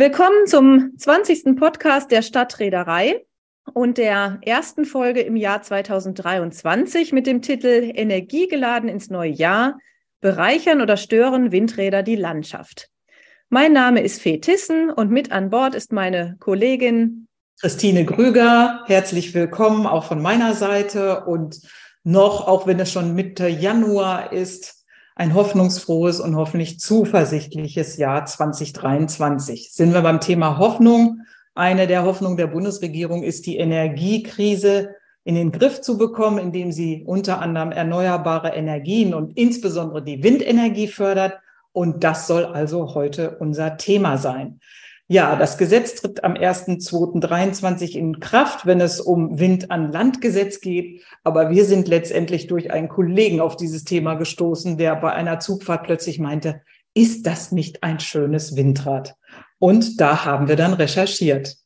Willkommen zum 20. Podcast der Stadtreederei und der ersten Folge im Jahr 2023 mit dem Titel Energiegeladen ins neue Jahr. Bereichern oder stören Windräder die Landschaft? Mein Name ist Fee Tissen und mit an Bord ist meine Kollegin Christine Grüger. Herzlich willkommen auch von meiner Seite und noch, auch wenn es schon Mitte Januar ist, ein hoffnungsfrohes und hoffentlich zuversichtliches Jahr 2023. Sind wir beim Thema Hoffnung? Eine der Hoffnungen der Bundesregierung ist, die Energiekrise in den Griff zu bekommen, indem sie unter anderem erneuerbare Energien und insbesondere die Windenergie fördert. Und das soll also heute unser Thema sein. Ja, das Gesetz tritt am 1.2.23 in Kraft, wenn es um Wind an Landgesetz geht. Aber wir sind letztendlich durch einen Kollegen auf dieses Thema gestoßen, der bei einer Zugfahrt plötzlich meinte, ist das nicht ein schönes Windrad? Und da haben wir dann recherchiert.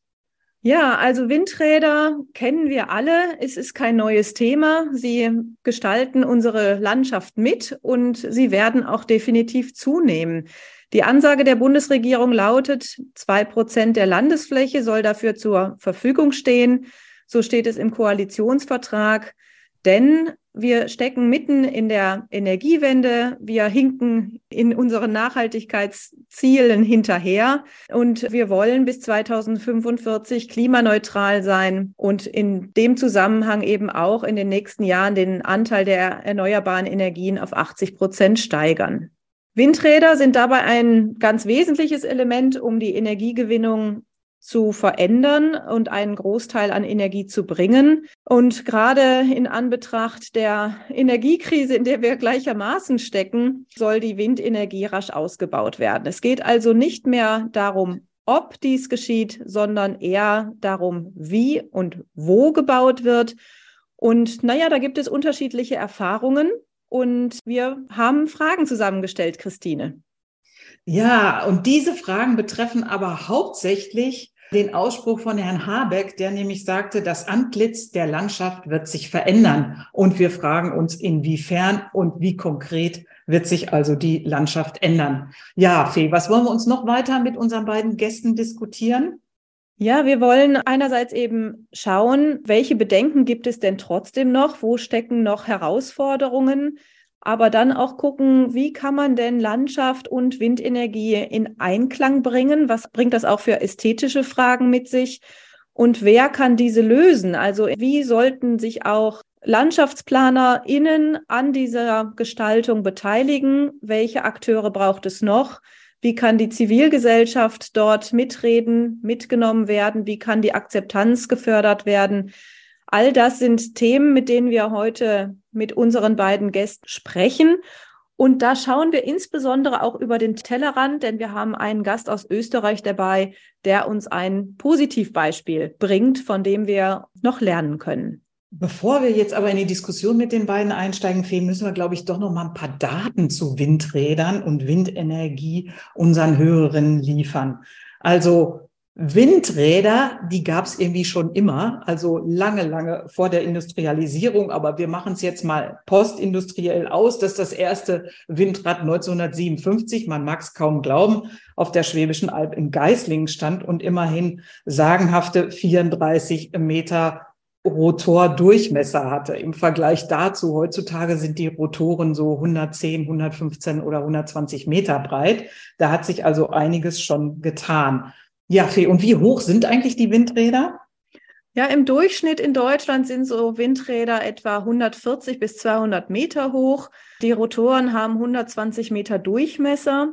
Ja, also Windräder kennen wir alle. Es ist kein neues Thema. Sie gestalten unsere Landschaft mit und sie werden auch definitiv zunehmen. Die Ansage der Bundesregierung lautet, zwei Prozent der Landesfläche soll dafür zur Verfügung stehen. So steht es im Koalitionsvertrag. Denn wir stecken mitten in der Energiewende. Wir hinken in unseren Nachhaltigkeitszielen hinterher und wir wollen bis 2045 klimaneutral sein und in dem Zusammenhang eben auch in den nächsten Jahren den Anteil der erneuerbaren Energien auf 80 Prozent steigern. Windräder sind dabei ein ganz wesentliches Element, um die Energiegewinnung zu verändern und einen Großteil an Energie zu bringen. Und gerade in Anbetracht der Energiekrise, in der wir gleichermaßen stecken, soll die Windenergie rasch ausgebaut werden. Es geht also nicht mehr darum, ob dies geschieht, sondern eher darum, wie und wo gebaut wird. Und naja, da gibt es unterschiedliche Erfahrungen. Und wir haben Fragen zusammengestellt, Christine. Ja, und diese Fragen betreffen aber hauptsächlich den Ausspruch von Herrn Habeck, der nämlich sagte, das Antlitz der Landschaft wird sich verändern. Und wir fragen uns, inwiefern und wie konkret wird sich also die Landschaft ändern. Ja, Fee, was wollen wir uns noch weiter mit unseren beiden Gästen diskutieren? Ja, wir wollen einerseits eben schauen, welche Bedenken gibt es denn trotzdem noch, wo stecken noch Herausforderungen, aber dann auch gucken, wie kann man denn Landschaft und Windenergie in Einklang bringen? Was bringt das auch für ästhetische Fragen mit sich? Und wer kann diese lösen? Also wie sollten sich auch LandschaftsplanerInnen an dieser Gestaltung beteiligen? Welche Akteure braucht es noch? Wie kann die Zivilgesellschaft dort mitreden, mitgenommen werden? Wie kann die Akzeptanz gefördert werden? All das sind Themen, mit denen wir heute mit unseren beiden Gästen sprechen. Und da schauen wir insbesondere auch über den Tellerrand, denn wir haben einen Gast aus Österreich dabei, der uns ein Positivbeispiel bringt, von dem wir noch lernen können. Bevor wir jetzt aber in die Diskussion mit den beiden einsteigen, Fee, müssen wir, glaube ich, doch noch mal ein paar Daten zu Windrädern und Windenergie unseren Hörerinnen liefern. Also Windräder, die gab es irgendwie schon immer, also lange, lange vor der Industrialisierung. Aber wir machen es jetzt mal postindustriell aus, dass das erste Windrad 1957, man mag es kaum glauben, auf der Schwäbischen Alb in Geislingen stand und immerhin sagenhafte 34 Meter Rotordurchmesser hatte. Im Vergleich dazu, heutzutage sind die Rotoren so 110, 115 oder 120 Meter breit. Da hat sich also einiges schon getan. Ja, Fee, und wie hoch sind eigentlich die Windräder? Ja, im Durchschnitt in Deutschland sind so Windräder etwa 140 bis 200 Meter hoch. Die Rotoren haben 120 Meter Durchmesser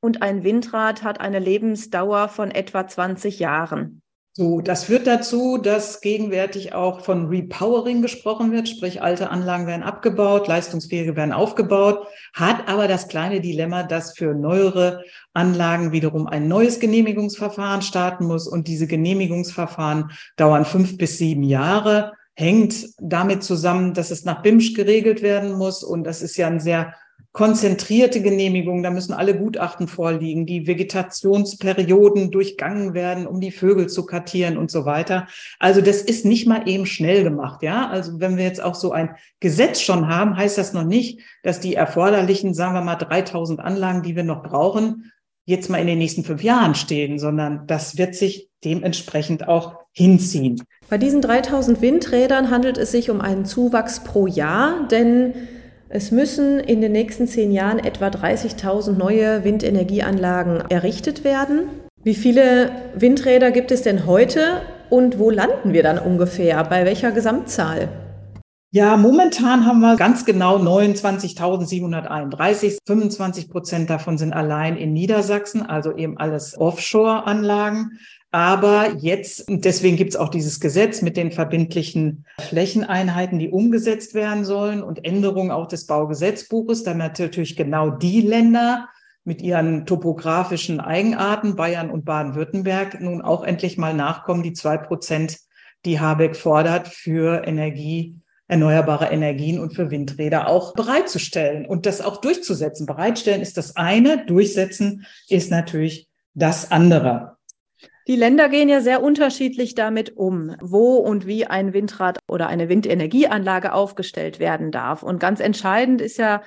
und ein Windrad hat eine Lebensdauer von etwa 20 Jahren. So, das führt dazu, dass gegenwärtig auch von Repowering gesprochen wird, sprich alte Anlagen werden abgebaut, leistungsfähige werden aufgebaut, hat aber das kleine Dilemma, dass für neuere Anlagen wiederum ein neues Genehmigungsverfahren starten muss und diese Genehmigungsverfahren dauern fünf bis sieben Jahre, hängt damit zusammen, dass es nach BIMSCH geregelt werden muss und das ist ja ein sehr konzentrierte Genehmigung, da müssen alle Gutachten vorliegen, die Vegetationsperioden durchgangen werden, um die Vögel zu kartieren und so weiter. Also das ist nicht mal eben schnell gemacht, ja. Also wenn wir jetzt auch so ein Gesetz schon haben, heißt das noch nicht, dass die erforderlichen, sagen wir mal, 3000 Anlagen, die wir noch brauchen, jetzt mal in den nächsten fünf Jahren stehen, sondern das wird sich dementsprechend auch hinziehen. Bei diesen 3000 Windrädern handelt es sich um einen Zuwachs pro Jahr, denn es müssen in den nächsten zehn Jahren etwa 30.000 neue Windenergieanlagen errichtet werden. Wie viele Windräder gibt es denn heute und wo landen wir dann ungefähr? Bei welcher Gesamtzahl? Ja, momentan haben wir ganz genau 29.731. 25 Prozent davon sind allein in Niedersachsen, also eben alles Offshore-Anlagen. Aber jetzt, deswegen gibt es auch dieses Gesetz mit den verbindlichen Flächeneinheiten, die umgesetzt werden sollen und Änderungen auch des Baugesetzbuches, damit natürlich genau die Länder mit ihren topografischen Eigenarten, Bayern und Baden-Württemberg, nun auch endlich mal nachkommen, die zwei Prozent, die Habeck fordert, für Energie, erneuerbare Energien und für Windräder auch bereitzustellen und das auch durchzusetzen. Bereitstellen ist das eine, durchsetzen ist natürlich das andere. Die Länder gehen ja sehr unterschiedlich damit um, wo und wie ein Windrad oder eine Windenergieanlage aufgestellt werden darf. Und ganz entscheidend ist ja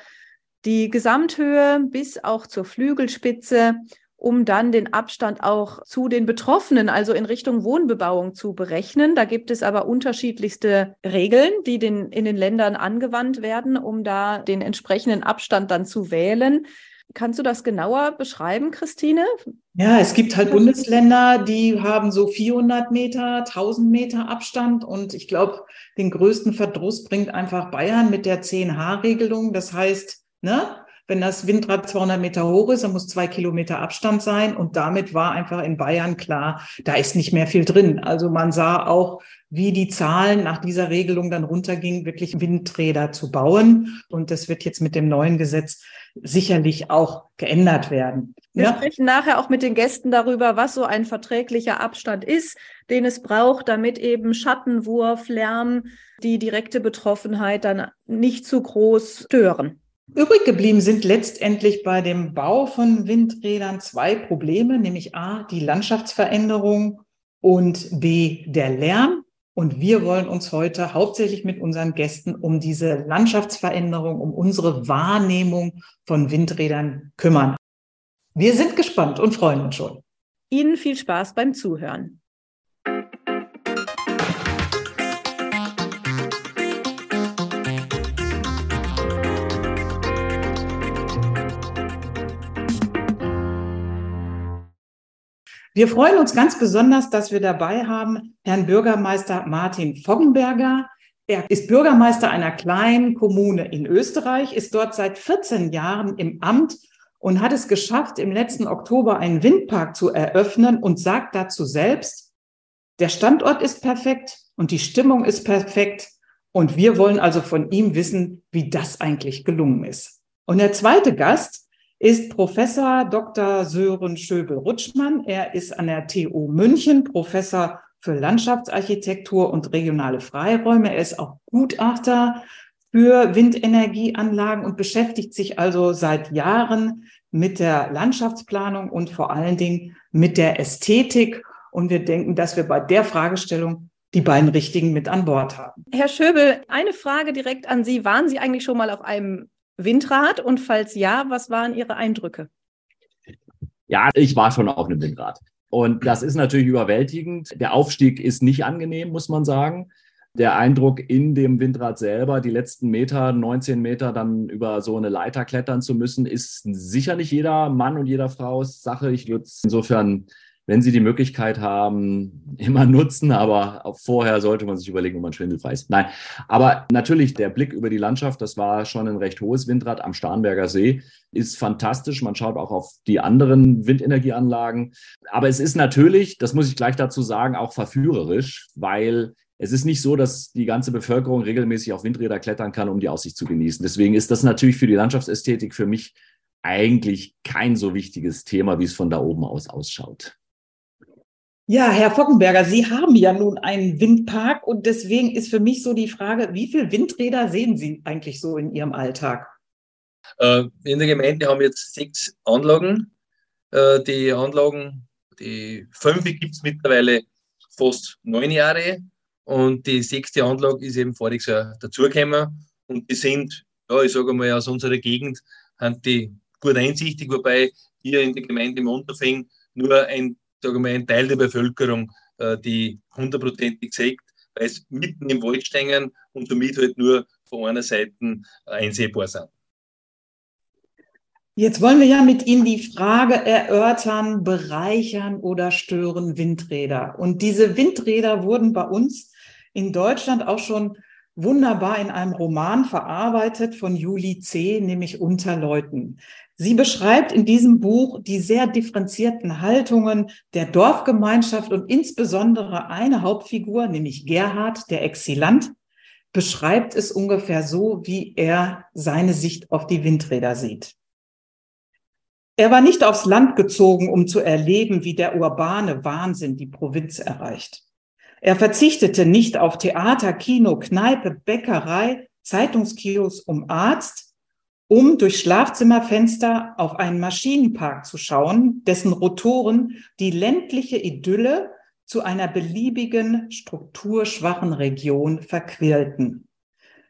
die Gesamthöhe bis auch zur Flügelspitze, um dann den Abstand auch zu den Betroffenen, also in Richtung Wohnbebauung zu berechnen. Da gibt es aber unterschiedlichste Regeln, die den, in den Ländern angewandt werden, um da den entsprechenden Abstand dann zu wählen. Kannst du das genauer beschreiben, Christine? Ja, es gibt halt Bundesländer, die haben so 400 Meter, 1000 Meter Abstand. Und ich glaube, den größten Verdruss bringt einfach Bayern mit der 10H-Regelung. Das heißt, ne, wenn das Windrad 200 Meter hoch ist, dann muss zwei Kilometer Abstand sein. Und damit war einfach in Bayern klar, da ist nicht mehr viel drin. Also man sah auch, wie die Zahlen nach dieser Regelung dann runtergingen, wirklich Windräder zu bauen. Und das wird jetzt mit dem neuen Gesetz sicherlich auch geändert werden. Wir ja? sprechen nachher auch mit den Gästen darüber, was so ein verträglicher Abstand ist, den es braucht, damit eben Schattenwurf, Lärm, die direkte Betroffenheit dann nicht zu groß stören. Übrig geblieben sind letztendlich bei dem Bau von Windrädern zwei Probleme, nämlich A, die Landschaftsveränderung und B, der Lärm. Und wir wollen uns heute hauptsächlich mit unseren Gästen um diese Landschaftsveränderung, um unsere Wahrnehmung von Windrädern kümmern. Wir sind gespannt und freuen uns schon. Ihnen viel Spaß beim Zuhören. Wir freuen uns ganz besonders, dass wir dabei haben Herrn Bürgermeister Martin Foggenberger. Er ist Bürgermeister einer kleinen Kommune in Österreich, ist dort seit 14 Jahren im Amt und hat es geschafft, im letzten Oktober einen Windpark zu eröffnen und sagt dazu selbst, der Standort ist perfekt und die Stimmung ist perfekt. Und wir wollen also von ihm wissen, wie das eigentlich gelungen ist. Und der zweite Gast ist Professor Dr. Sören Schöbel-Rutschmann. Er ist an der TU München Professor für Landschaftsarchitektur und regionale Freiräume. Er ist auch Gutachter für Windenergieanlagen und beschäftigt sich also seit Jahren mit der Landschaftsplanung und vor allen Dingen mit der Ästhetik. Und wir denken, dass wir bei der Fragestellung die beiden Richtigen mit an Bord haben. Herr Schöbel, eine Frage direkt an Sie. Waren Sie eigentlich schon mal auf einem Windrad? Und falls ja, was waren Ihre Eindrücke? Ja, ich war schon auf einem Windrad. Und das ist natürlich überwältigend. Der Aufstieg ist nicht angenehm, muss man sagen. Der Eindruck in dem Windrad selber, die letzten Meter, 19 Meter dann über so eine Leiter klettern zu müssen, ist sicher nicht jeder Mann und jeder Frau Sache. Ich würde es insofern wenn Sie die Möglichkeit haben, immer nutzen, aber vorher sollte man sich überlegen, ob man schwindelfrei ist. Nein, aber natürlich der Blick über die Landschaft, das war schon ein recht hohes Windrad am Starnberger See, ist fantastisch. Man schaut auch auf die anderen Windenergieanlagen. Aber es ist natürlich, das muss ich gleich dazu sagen, auch verführerisch, weil es ist nicht so, dass die ganze Bevölkerung regelmäßig auf Windräder klettern kann, um die Aussicht zu genießen. Deswegen ist das natürlich für die Landschaftsästhetik für mich eigentlich kein so wichtiges Thema, wie es von da oben aus ausschaut. Ja, Herr Fockenberger, Sie haben ja nun einen Windpark und deswegen ist für mich so die Frage, wie viele Windräder sehen Sie eigentlich so in Ihrem Alltag? Äh, in der Gemeinde haben wir jetzt sechs Anlagen. Äh, die Anlagen, die fünf gibt es mittlerweile fast neun Jahre und die sechste Anlage ist eben voriges Jahr dazugekommen und die sind, ja, ich sage mal, aus unserer Gegend, haben die gut einsichtig, wobei hier in der Gemeinde Monterfing nur ein, sagen wir, ein Teil der Bevölkerung äh, die hundertprozentig sägt, weil es mitten im Wald stehen und somit halt nur von einer Seite einsehbar sind. Jetzt wollen wir ja mit Ihnen die Frage erörtern, bereichern oder stören Windräder. Und diese Windräder wurden bei uns in Deutschland auch schon wunderbar in einem Roman verarbeitet von Julie C., nämlich Unterleuten. Sie beschreibt in diesem Buch die sehr differenzierten Haltungen der Dorfgemeinschaft und insbesondere eine Hauptfigur, nämlich Gerhard, der Exilant, beschreibt es ungefähr so, wie er seine Sicht auf die Windräder sieht. Er war nicht aufs Land gezogen, um zu erleben, wie der urbane Wahnsinn die Provinz erreicht. Er verzichtete nicht auf Theater, Kino, Kneipe, Bäckerei, Zeitungskiosk um Arzt, um durch Schlafzimmerfenster auf einen Maschinenpark zu schauen, dessen Rotoren die ländliche Idylle zu einer beliebigen, strukturschwachen Region verquirlten.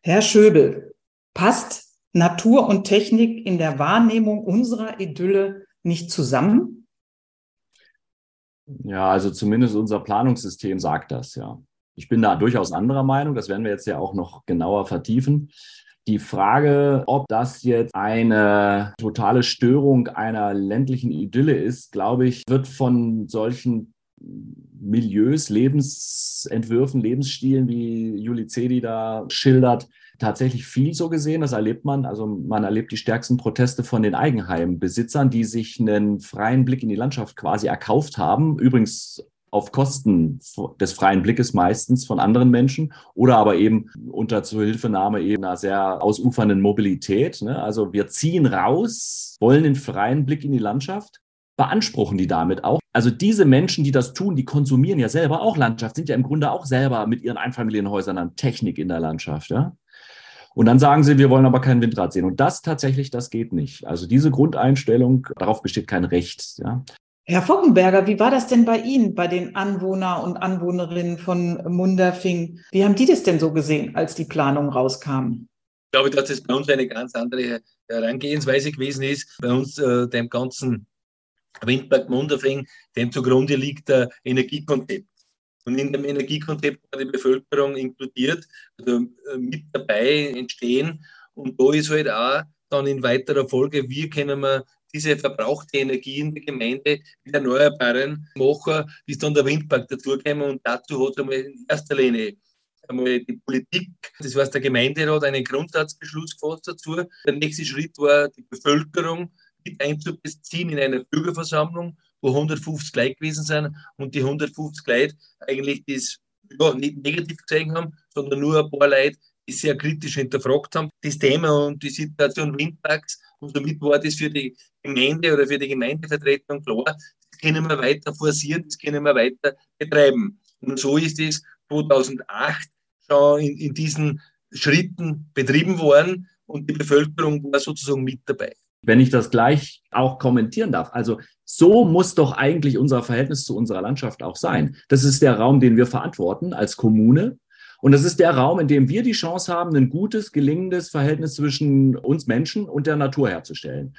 Herr Schöbel, passt Natur und Technik in der Wahrnehmung unserer Idylle nicht zusammen? Ja, also zumindest unser Planungssystem sagt das, ja. Ich bin da durchaus anderer Meinung, das werden wir jetzt ja auch noch genauer vertiefen. Die Frage, ob das jetzt eine totale Störung einer ländlichen Idylle ist, glaube ich, wird von solchen Milieus, Lebensentwürfen, Lebensstilen, wie Juli Cedi da schildert, tatsächlich viel so gesehen. Das erlebt man. Also man erlebt die stärksten Proteste von den Eigenheimbesitzern, die sich einen freien Blick in die Landschaft quasi erkauft haben. Übrigens auf Kosten des freien Blickes meistens von anderen Menschen oder aber eben unter Zuhilfenahme eben einer sehr ausufernden Mobilität. Ne? Also wir ziehen raus, wollen den freien Blick in die Landschaft, beanspruchen die damit auch. Also diese Menschen, die das tun, die konsumieren ja selber auch Landschaft, sind ja im Grunde auch selber mit ihren Einfamilienhäusern an Technik in der Landschaft. Ja? Und dann sagen sie, wir wollen aber kein Windrad sehen. Und das tatsächlich, das geht nicht. Also diese Grundeinstellung, darauf besteht kein Recht. Ja. Herr Fockenberger, wie war das denn bei Ihnen, bei den Anwohner und Anwohnerinnen von Munderfing? Wie haben die das denn so gesehen, als die Planung rauskam? Ich glaube, dass das bei uns eine ganz andere Herangehensweise gewesen ist. Bei uns, äh, dem ganzen Windpark Munderfing, dem zugrunde liegt der Energiekonzept. Und in dem Energiekonzept war die Bevölkerung inkludiert, also äh, mit dabei entstehen. Und da ist halt auch dann in weiterer Folge, wie können wir diese verbrauchte Energie in der Gemeinde mit Erneuerbaren machen, bis dann der Windpark dazukommen. Und dazu hat einmal in erster Linie einmal die Politik, das heißt der Gemeinderat, einen Grundsatzbeschluss gefasst dazu. Der nächste Schritt war die Bevölkerung mit einzubeziehen in einer Bürgerversammlung wo 150 Leute gewesen sind und die 150 Leute eigentlich das ja, nicht negativ gesehen haben, sondern nur ein paar Leute, sehr kritisch hinterfragt haben, das Thema und die Situation Windparks. Und somit war das für die Gemeinde oder für die Gemeindevertretung klar, das können wir weiter forcieren, das können wir weiter betreiben. Und so ist es 2008 schon in, in diesen Schritten betrieben worden und die Bevölkerung war sozusagen mit dabei wenn ich das gleich auch kommentieren darf. Also so muss doch eigentlich unser Verhältnis zu unserer Landschaft auch sein. Das ist der Raum, den wir verantworten als Kommune. Und das ist der Raum, in dem wir die Chance haben, ein gutes, gelingendes Verhältnis zwischen uns Menschen und der Natur herzustellen.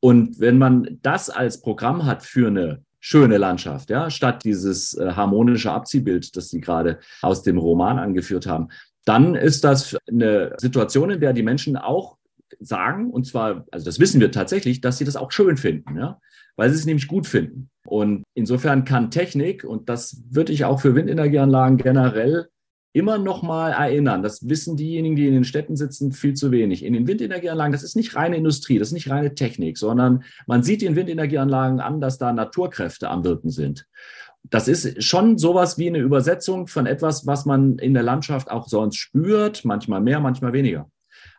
Und wenn man das als Programm hat für eine schöne Landschaft, ja, statt dieses äh, harmonische Abziehbild, das Sie gerade aus dem Roman angeführt haben, dann ist das eine Situation, in der die Menschen auch sagen, und zwar, also das wissen wir tatsächlich, dass sie das auch schön finden, ja, weil sie es nämlich gut finden. Und insofern kann Technik, und das würde ich auch für Windenergieanlagen generell immer noch mal erinnern. Das wissen diejenigen, die in den Städten sitzen, viel zu wenig. In den Windenergieanlagen, das ist nicht reine Industrie, das ist nicht reine Technik, sondern man sieht in Windenergieanlagen an, dass da Naturkräfte am Wirken sind. Das ist schon sowas wie eine Übersetzung von etwas, was man in der Landschaft auch sonst spürt, manchmal mehr, manchmal weniger.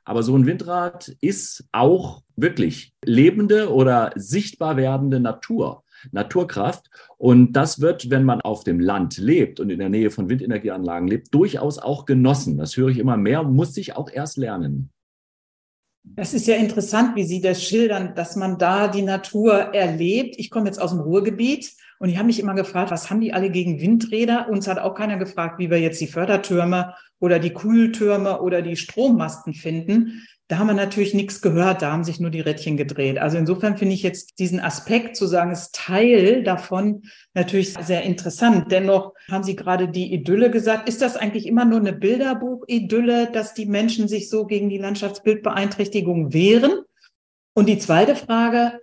Aber so ein Windrad ist auch wirklich lebende oder sichtbar werdende Natur. Naturkraft. Und das wird, wenn man auf dem Land lebt und in der Nähe von Windenergieanlagen lebt, durchaus auch genossen. Das höre ich immer mehr, muss ich auch erst lernen. Das ist ja interessant, wie Sie das schildern, dass man da die Natur erlebt. Ich komme jetzt aus dem Ruhrgebiet und ich habe mich immer gefragt, was haben die alle gegen Windräder? Uns hat auch keiner gefragt, wie wir jetzt die Fördertürme oder die Kühltürme oder die Strommasten finden. Da haben wir natürlich nichts gehört, da haben sich nur die Rädchen gedreht. Also insofern finde ich jetzt diesen Aspekt zu sagen, ist Teil davon natürlich sehr interessant. Dennoch haben Sie gerade die Idylle gesagt. Ist das eigentlich immer nur eine Bilderbuch-Idylle, dass die Menschen sich so gegen die Landschaftsbildbeeinträchtigung wehren? Und die zweite Frage,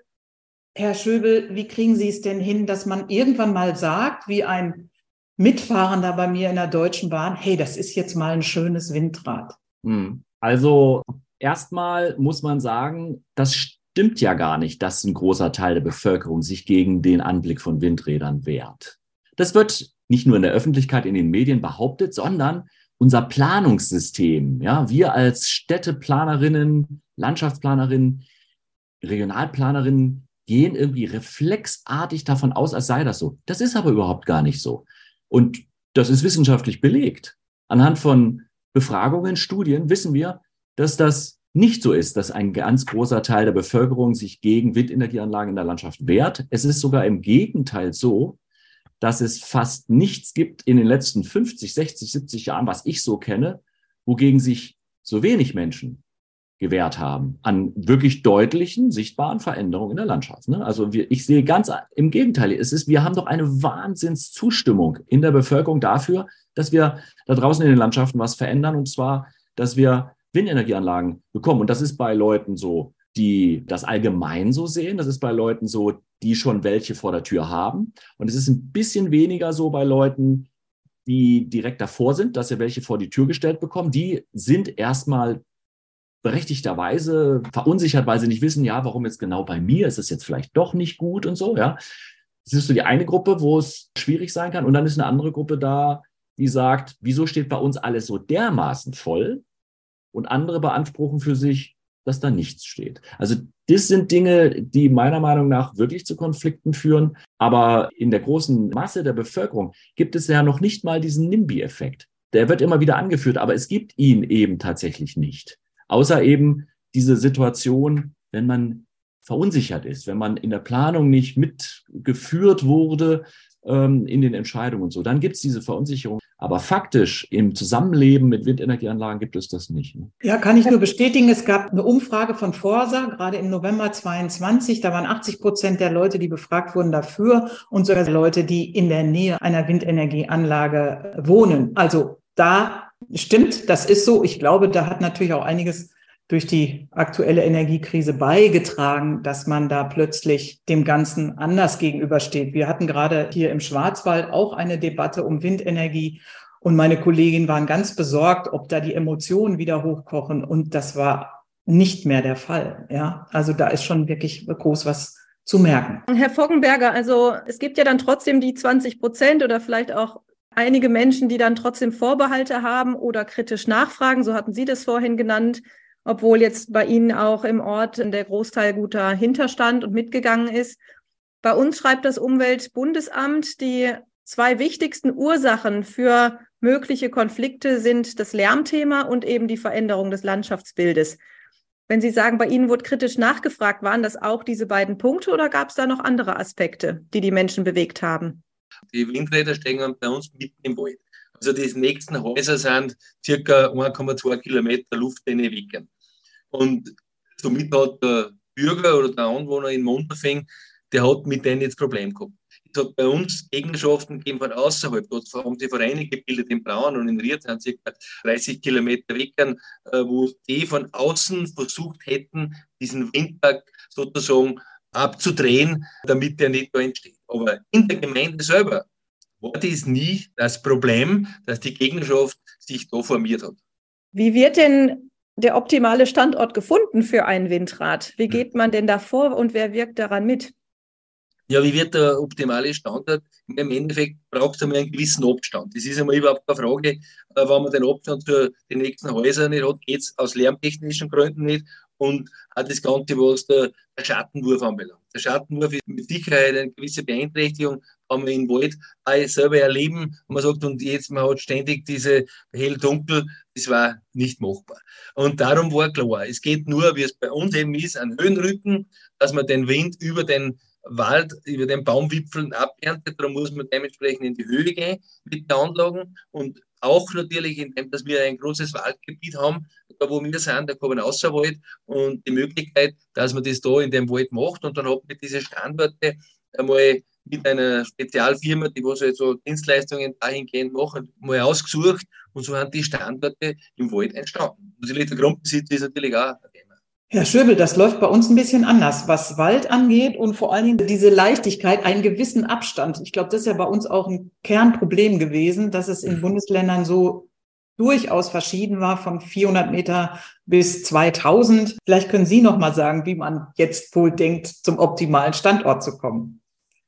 Herr Schöbel, wie kriegen Sie es denn hin, dass man irgendwann mal sagt, wie ein Mitfahrender bei mir in der Deutschen Bahn, hey, das ist jetzt mal ein schönes Windrad? Hm. Also erstmal muss man sagen, das stimmt ja gar nicht, dass ein großer Teil der Bevölkerung sich gegen den Anblick von Windrädern wehrt. Das wird nicht nur in der Öffentlichkeit, in den Medien behauptet, sondern unser Planungssystem, ja, wir als Städteplanerinnen, Landschaftsplanerinnen, Regionalplanerinnen gehen irgendwie reflexartig davon aus, als sei das so. Das ist aber überhaupt gar nicht so. Und das ist wissenschaftlich belegt. Anhand von Befragungen, Studien wissen wir, dass das nicht so ist, dass ein ganz großer Teil der Bevölkerung sich gegen Windenergieanlagen in der Landschaft wehrt. Es ist sogar im Gegenteil so, dass es fast nichts gibt in den letzten 50, 60, 70 Jahren, was ich so kenne, wogegen sich so wenig Menschen gewährt haben an wirklich deutlichen, sichtbaren Veränderungen in der Landschaft. Ne? Also wir, ich sehe ganz im Gegenteil, es ist, wir haben doch eine Wahnsinnszustimmung in der Bevölkerung dafür, dass wir da draußen in den Landschaften was verändern und zwar, dass wir Windenergieanlagen bekommen. Und das ist bei Leuten so, die das allgemein so sehen. Das ist bei Leuten so, die schon welche vor der Tür haben. Und es ist ein bisschen weniger so bei Leuten, die direkt davor sind, dass sie welche vor die Tür gestellt bekommen. Die sind erstmal berechtigterweise verunsichert, weil sie nicht wissen, ja, warum jetzt genau bei mir ist es jetzt vielleicht doch nicht gut und so, ja. Das ist so die eine Gruppe, wo es schwierig sein kann. Und dann ist eine andere Gruppe da, die sagt, wieso steht bei uns alles so dermaßen voll? Und andere beanspruchen für sich, dass da nichts steht. Also das sind Dinge, die meiner Meinung nach wirklich zu Konflikten führen. Aber in der großen Masse der Bevölkerung gibt es ja noch nicht mal diesen NIMBY-Effekt. Der wird immer wieder angeführt, aber es gibt ihn eben tatsächlich nicht. Außer eben diese Situation, wenn man verunsichert ist, wenn man in der Planung nicht mitgeführt wurde ähm, in den Entscheidungen und so, dann gibt es diese Verunsicherung. Aber faktisch im Zusammenleben mit Windenergieanlagen gibt es das nicht. Ne? Ja, kann ich nur bestätigen. Es gab eine Umfrage von Forsa, gerade im November 22. Da waren 80 Prozent der Leute, die befragt wurden, dafür und sogar Leute, die in der Nähe einer Windenergieanlage wohnen. Also da stimmt, das ist so. Ich glaube, da hat natürlich auch einiges durch die aktuelle Energiekrise beigetragen, dass man da plötzlich dem Ganzen anders gegenübersteht. Wir hatten gerade hier im Schwarzwald auch eine Debatte um Windenergie und meine Kolleginnen waren ganz besorgt, ob da die Emotionen wieder hochkochen und das war nicht mehr der Fall. Ja, also da ist schon wirklich groß was zu merken. Herr Foggenberger, also es gibt ja dann trotzdem die 20 Prozent oder vielleicht auch einige Menschen, die dann trotzdem Vorbehalte haben oder kritisch nachfragen. So hatten Sie das vorhin genannt obwohl jetzt bei Ihnen auch im Ort der Großteil guter Hinterstand und mitgegangen ist. Bei uns schreibt das Umweltbundesamt, die zwei wichtigsten Ursachen für mögliche Konflikte sind das Lärmthema und eben die Veränderung des Landschaftsbildes. Wenn Sie sagen, bei Ihnen wurde kritisch nachgefragt, waren das auch diese beiden Punkte oder gab es da noch andere Aspekte, die die Menschen bewegt haben? Die Windräder stehen bei uns mitten im Wald. Also die nächsten Häuser sind circa 1,2 Kilometer Luftlinie weg. Und somit hat der Bürger oder der Anwohner in Monterfing, der hat mit denen jetzt Problem gehabt. Es hat bei uns Gegenschaften gegeben von außerhalb. Dort haben die Vereine gebildet in Braun und in Ried, sind circa 30 Kilometer weg, äh, wo die von außen versucht hätten, diesen Windpark sozusagen abzudrehen, damit der nicht da entsteht. Aber in der Gemeinde selber war das nie das Problem, dass die Gegnerschaft sich da formiert hat. Wie wird denn der optimale Standort gefunden für ein Windrad? Wie geht man denn da vor und wer wirkt daran mit? Ja, wie wird der optimale Standort? Im Endeffekt braucht es einmal einen gewissen Abstand. Das ist einmal überhaupt keine Frage. Äh, wenn man den Abstand zu den nächsten Häusern nicht hat, geht es aus lärmtechnischen Gründen nicht. Und auch das Ganze, was der, der Schattenwurf anbelangt. Der Schattenwurf ist mit Sicherheit eine gewisse Beeinträchtigung, haben wir in Wald selber erleben. Und man sagt, und jetzt, man hat ständig diese hell-dunkel, das war nicht machbar. Und darum war klar, es geht nur, wie es bei uns eben ist, an Höhenrücken, dass man den Wind über den Wald über den Baumwipfeln aberntet, darum muss man dementsprechend in die Höhe gehen mit den Anlagen und auch natürlich, indem dass wir ein großes Waldgebiet haben, da wo wir sind, der Koben Außerwald und die Möglichkeit, dass man das da in dem Wald macht und dann hat man diese Standorte einmal mit einer Spezialfirma, die was halt so Dienstleistungen dahingehend machen, mal ausgesucht und so sind die Standorte im Wald entstanden. Natürlich der Grundbesitz ist natürlich auch. Herr Schöbel, das läuft bei uns ein bisschen anders, was Wald angeht und vor allen Dingen diese Leichtigkeit, einen gewissen Abstand. Ich glaube, das ist ja bei uns auch ein Kernproblem gewesen, dass es in Bundesländern so durchaus verschieden war, von 400 Meter bis 2000. Vielleicht können Sie noch mal sagen, wie man jetzt wohl denkt, zum optimalen Standort zu kommen.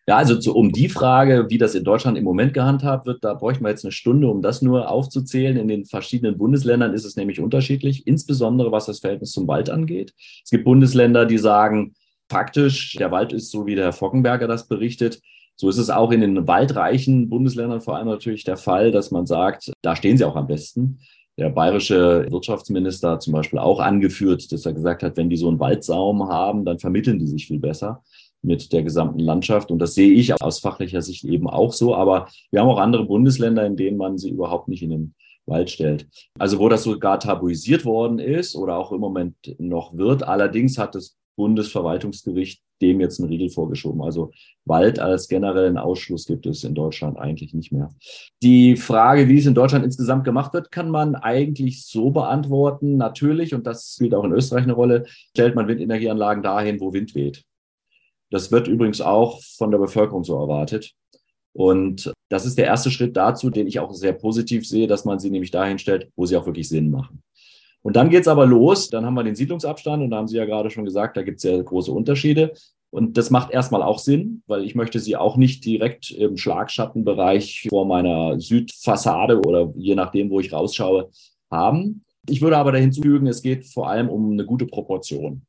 Ja, also zu, um die Frage, wie das in Deutschland im Moment gehandhabt wird, da bräuchten wir jetzt eine Stunde, um das nur aufzuzählen. In den verschiedenen Bundesländern ist es nämlich unterschiedlich, insbesondere was das Verhältnis zum Wald angeht. Es gibt Bundesländer, die sagen, faktisch, der Wald ist so, wie der Herr Fockenberger das berichtet. So ist es auch in den waldreichen Bundesländern vor allem natürlich der Fall, dass man sagt, da stehen sie auch am besten der bayerische Wirtschaftsminister zum Beispiel auch angeführt, dass er gesagt hat, wenn die so einen Waldsaum haben, dann vermitteln die sich viel besser mit der gesamten Landschaft. Und das sehe ich aus fachlicher Sicht eben auch so. Aber wir haben auch andere Bundesländer, in denen man sie überhaupt nicht in den Wald stellt. Also wo das sogar tabuisiert worden ist oder auch im Moment noch wird. Allerdings hat das Bundesverwaltungsgericht dem jetzt einen Riegel vorgeschoben. Also Wald als generellen Ausschluss gibt es in Deutschland eigentlich nicht mehr. Die Frage, wie es in Deutschland insgesamt gemacht wird, kann man eigentlich so beantworten. Natürlich, und das spielt auch in Österreich eine Rolle, stellt man Windenergieanlagen dahin, wo Wind weht. Das wird übrigens auch von der Bevölkerung so erwartet. Und das ist der erste Schritt dazu, den ich auch sehr positiv sehe, dass man sie nämlich dahin stellt, wo sie auch wirklich Sinn machen. Und dann geht's aber los. Dann haben wir den Siedlungsabstand und da haben Sie ja gerade schon gesagt, da gibt es ja große Unterschiede. Und das macht erstmal auch Sinn, weil ich möchte sie auch nicht direkt im Schlagschattenbereich vor meiner Südfassade oder je nachdem, wo ich rausschaue, haben. Ich würde aber da hinzufügen, es geht vor allem um eine gute Proportion.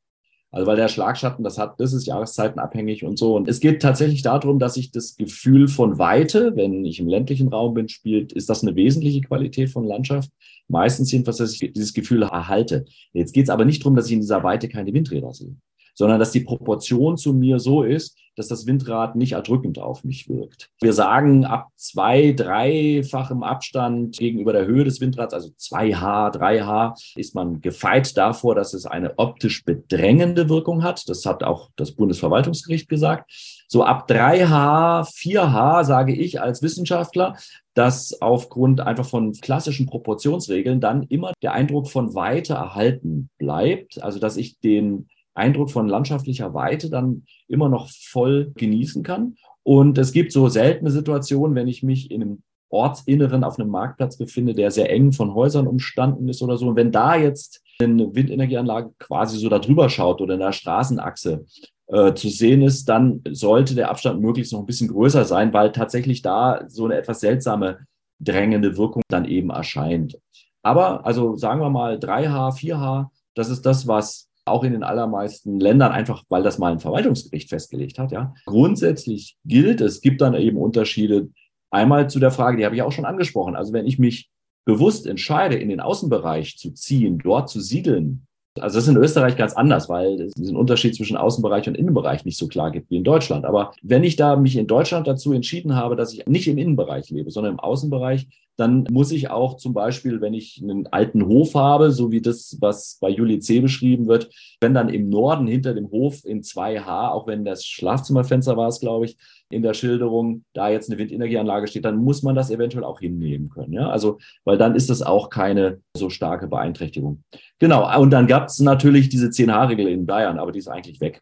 Also weil der Schlagschatten, das hat, das ist jahreszeitenabhängig und so. Und es geht tatsächlich darum, dass ich das Gefühl von Weite, wenn ich im ländlichen Raum bin, spielt, ist das eine wesentliche Qualität von Landschaft. Meistens jedenfalls, dass ich dieses Gefühl erhalte. Jetzt geht es aber nicht darum, dass ich in dieser Weite keine Windräder sehe sondern dass die Proportion zu mir so ist, dass das Windrad nicht erdrückend auf mich wirkt. Wir sagen, ab zwei, dreifachem Abstand gegenüber der Höhe des Windrads, also 2H, 3H, ist man gefeit davor, dass es eine optisch bedrängende Wirkung hat. Das hat auch das Bundesverwaltungsgericht gesagt. So ab 3H, 4H sage ich als Wissenschaftler, dass aufgrund einfach von klassischen Proportionsregeln dann immer der Eindruck von Weite erhalten bleibt. Also dass ich den Eindruck von landschaftlicher Weite dann immer noch voll genießen kann. Und es gibt so seltene Situationen, wenn ich mich in einem Ortsinneren auf einem Marktplatz befinde, der sehr eng von Häusern umstanden ist oder so. Und wenn da jetzt eine Windenergieanlage quasi so darüber schaut oder in der Straßenachse äh, zu sehen ist, dann sollte der Abstand möglichst noch ein bisschen größer sein, weil tatsächlich da so eine etwas seltsame drängende Wirkung dann eben erscheint. Aber also sagen wir mal 3H, 4H, das ist das, was auch in den allermeisten Ländern, einfach weil das mal ein Verwaltungsgericht festgelegt hat. Ja. Grundsätzlich gilt, es gibt dann eben Unterschiede. Einmal zu der Frage, die habe ich auch schon angesprochen. Also wenn ich mich bewusst entscheide, in den Außenbereich zu ziehen, dort zu siedeln, also das ist in Österreich ganz anders, weil es diesen Unterschied zwischen Außenbereich und Innenbereich nicht so klar gibt wie in Deutschland. Aber wenn ich da mich in Deutschland dazu entschieden habe, dass ich nicht im Innenbereich lebe, sondern im Außenbereich, dann muss ich auch zum Beispiel, wenn ich einen alten Hof habe, so wie das, was bei Juli C. beschrieben wird, wenn dann im Norden hinter dem Hof in 2H, auch wenn das Schlafzimmerfenster war es, glaube ich, in der Schilderung, da jetzt eine Windenergieanlage steht, dann muss man das eventuell auch hinnehmen können. Ja? Also, weil dann ist das auch keine so starke Beeinträchtigung. Genau. Und dann gab es natürlich diese 10H-Regel in Bayern, aber die ist eigentlich weg.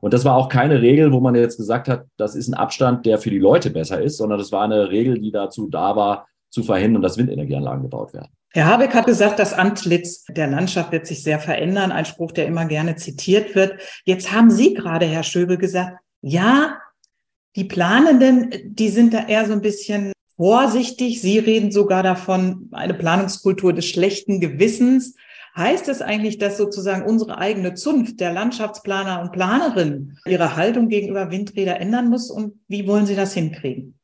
Und das war auch keine Regel, wo man jetzt gesagt hat, das ist ein Abstand, der für die Leute besser ist, sondern das war eine Regel, die dazu da war, zu verhindern, dass Windenergieanlagen gebaut werden. Herr Habeck hat gesagt, das Antlitz der Landschaft wird sich sehr verändern. Ein Spruch, der immer gerne zitiert wird. Jetzt haben Sie gerade, Herr Schöbel, gesagt, ja, die Planenden, die sind da eher so ein bisschen vorsichtig. Sie reden sogar davon, eine Planungskultur des schlechten Gewissens. Heißt es eigentlich, dass sozusagen unsere eigene Zunft der Landschaftsplaner und Planerinnen ihre Haltung gegenüber Windräder ändern muss? Und wie wollen Sie das hinkriegen?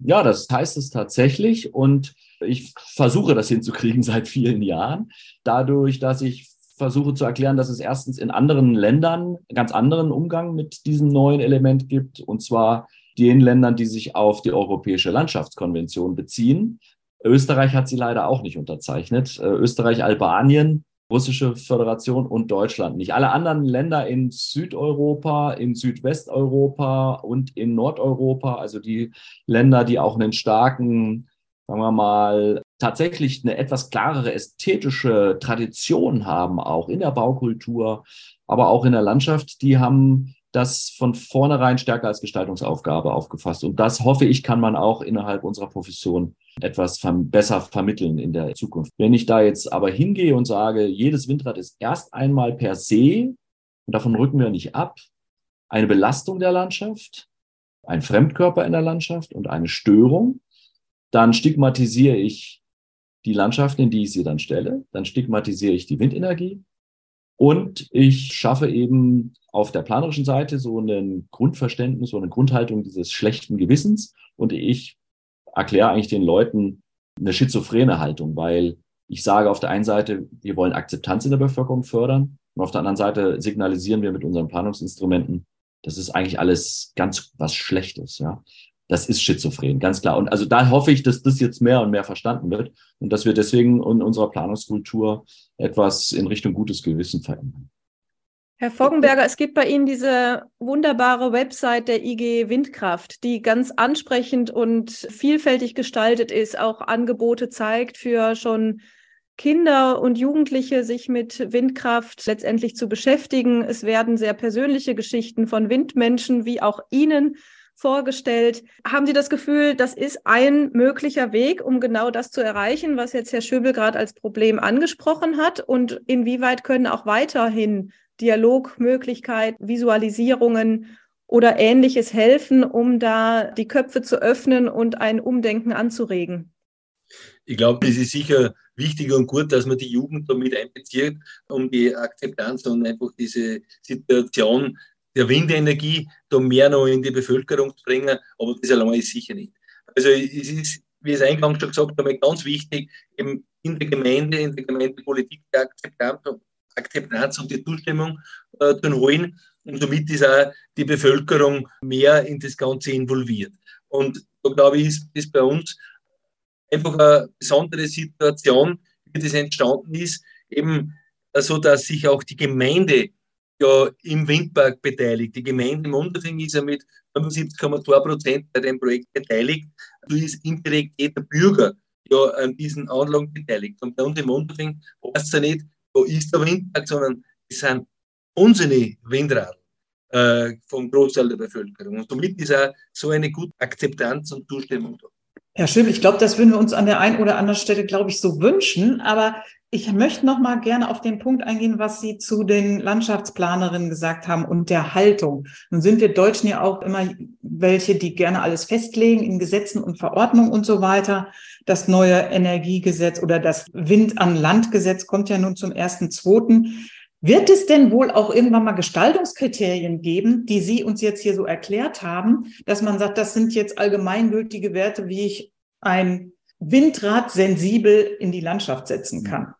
Ja, das heißt es tatsächlich und ich versuche das hinzukriegen seit vielen Jahren, dadurch, dass ich versuche zu erklären, dass es erstens in anderen Ländern ganz anderen Umgang mit diesem neuen Element gibt, und zwar den Ländern, die sich auf die Europäische Landschaftskonvention beziehen. Österreich hat sie leider auch nicht unterzeichnet. Äh, Österreich, Albanien, Russische Föderation und Deutschland nicht. Alle anderen Länder in Südeuropa, in Südwesteuropa und in Nordeuropa, also die Länder, die auch einen starken, sagen wir mal, tatsächlich eine etwas klarere ästhetische Tradition haben, auch in der Baukultur, aber auch in der Landschaft, die haben das von vornherein stärker als Gestaltungsaufgabe aufgefasst. Und das hoffe ich, kann man auch innerhalb unserer Profession etwas besser vermitteln in der Zukunft. Wenn ich da jetzt aber hingehe und sage, jedes Windrad ist erst einmal per se, und davon rücken wir nicht ab, eine Belastung der Landschaft, ein Fremdkörper in der Landschaft und eine Störung, dann stigmatisiere ich die Landschaften, in die ich sie dann stelle, dann stigmatisiere ich die Windenergie und ich schaffe eben auf der planerischen Seite so ein Grundverständnis, so eine Grundhaltung dieses schlechten Gewissens. Und ich erkläre eigentlich den Leuten eine schizophrene Haltung, weil ich sage auf der einen Seite, wir wollen Akzeptanz in der Bevölkerung fördern. Und auf der anderen Seite signalisieren wir mit unseren Planungsinstrumenten, das ist eigentlich alles ganz was Schlechtes, ja das ist schizophren, ganz klar. Und also da hoffe ich, dass das jetzt mehr und mehr verstanden wird und dass wir deswegen in unserer Planungskultur etwas in Richtung gutes Gewissen verändern. Herr Foggenberger, es gibt bei Ihnen diese wunderbare Website der IG Windkraft, die ganz ansprechend und vielfältig gestaltet ist, auch Angebote zeigt für schon Kinder und Jugendliche sich mit Windkraft letztendlich zu beschäftigen. Es werden sehr persönliche Geschichten von Windmenschen wie auch Ihnen vorgestellt. Haben Sie das Gefühl, das ist ein möglicher Weg, um genau das zu erreichen, was jetzt Herr Schöbel gerade als Problem angesprochen hat? Und inwieweit können auch weiterhin Dialogmöglichkeiten, Visualisierungen oder ähnliches helfen, um da die Köpfe zu öffnen und ein Umdenken anzuregen? Ich glaube, es ist sicher wichtig und gut, dass man die Jugend damit einbezieht, um die Akzeptanz und einfach diese Situation der Windenergie da mehr noch in die Bevölkerung zu bringen, aber das allein ist sicher nicht. Also es ist, wie es eingangs schon gesagt habe, ganz wichtig, eben in der Gemeinde, in der Gemeindepolitik die Akzeptanz, Akzeptanz und die Zustimmung äh, zu holen und somit ist auch die Bevölkerung mehr in das Ganze involviert. Und da glaube ich, ist das bei uns einfach eine besondere Situation, wie das entstanden ist, eben so, dass sich auch die Gemeinde ja im Windpark beteiligt. Die Gemeinde Munderfing ist ja mit 75,2 Prozent bei dem Projekt beteiligt. Du ist indirekt jeder Bürger ja an diesen Anlagen beteiligt. Und bei uns im Munderfing weiß es ja nicht, wo ist der Windpark, sondern es sind unsere Windrad äh, vom Großteil der Bevölkerung. Und somit ist auch so eine gute Akzeptanz und Zustimmung da. Ja, schön. Ich glaube, das würden wir uns an der einen oder anderen Stelle, glaube ich, so wünschen. Aber ich möchte noch mal gerne auf den Punkt eingehen, was Sie zu den Landschaftsplanerinnen gesagt haben und der Haltung. Nun sind wir Deutschen ja auch immer welche, die gerne alles festlegen in Gesetzen und Verordnungen und so weiter. Das neue Energiegesetz oder das Wind an Landgesetz kommt ja nun zum ersten, zweiten. Wird es denn wohl auch irgendwann mal Gestaltungskriterien geben, die Sie uns jetzt hier so erklärt haben, dass man sagt, das sind jetzt allgemeingültige Werte, wie ich ein Windrad sensibel in die Landschaft setzen kann?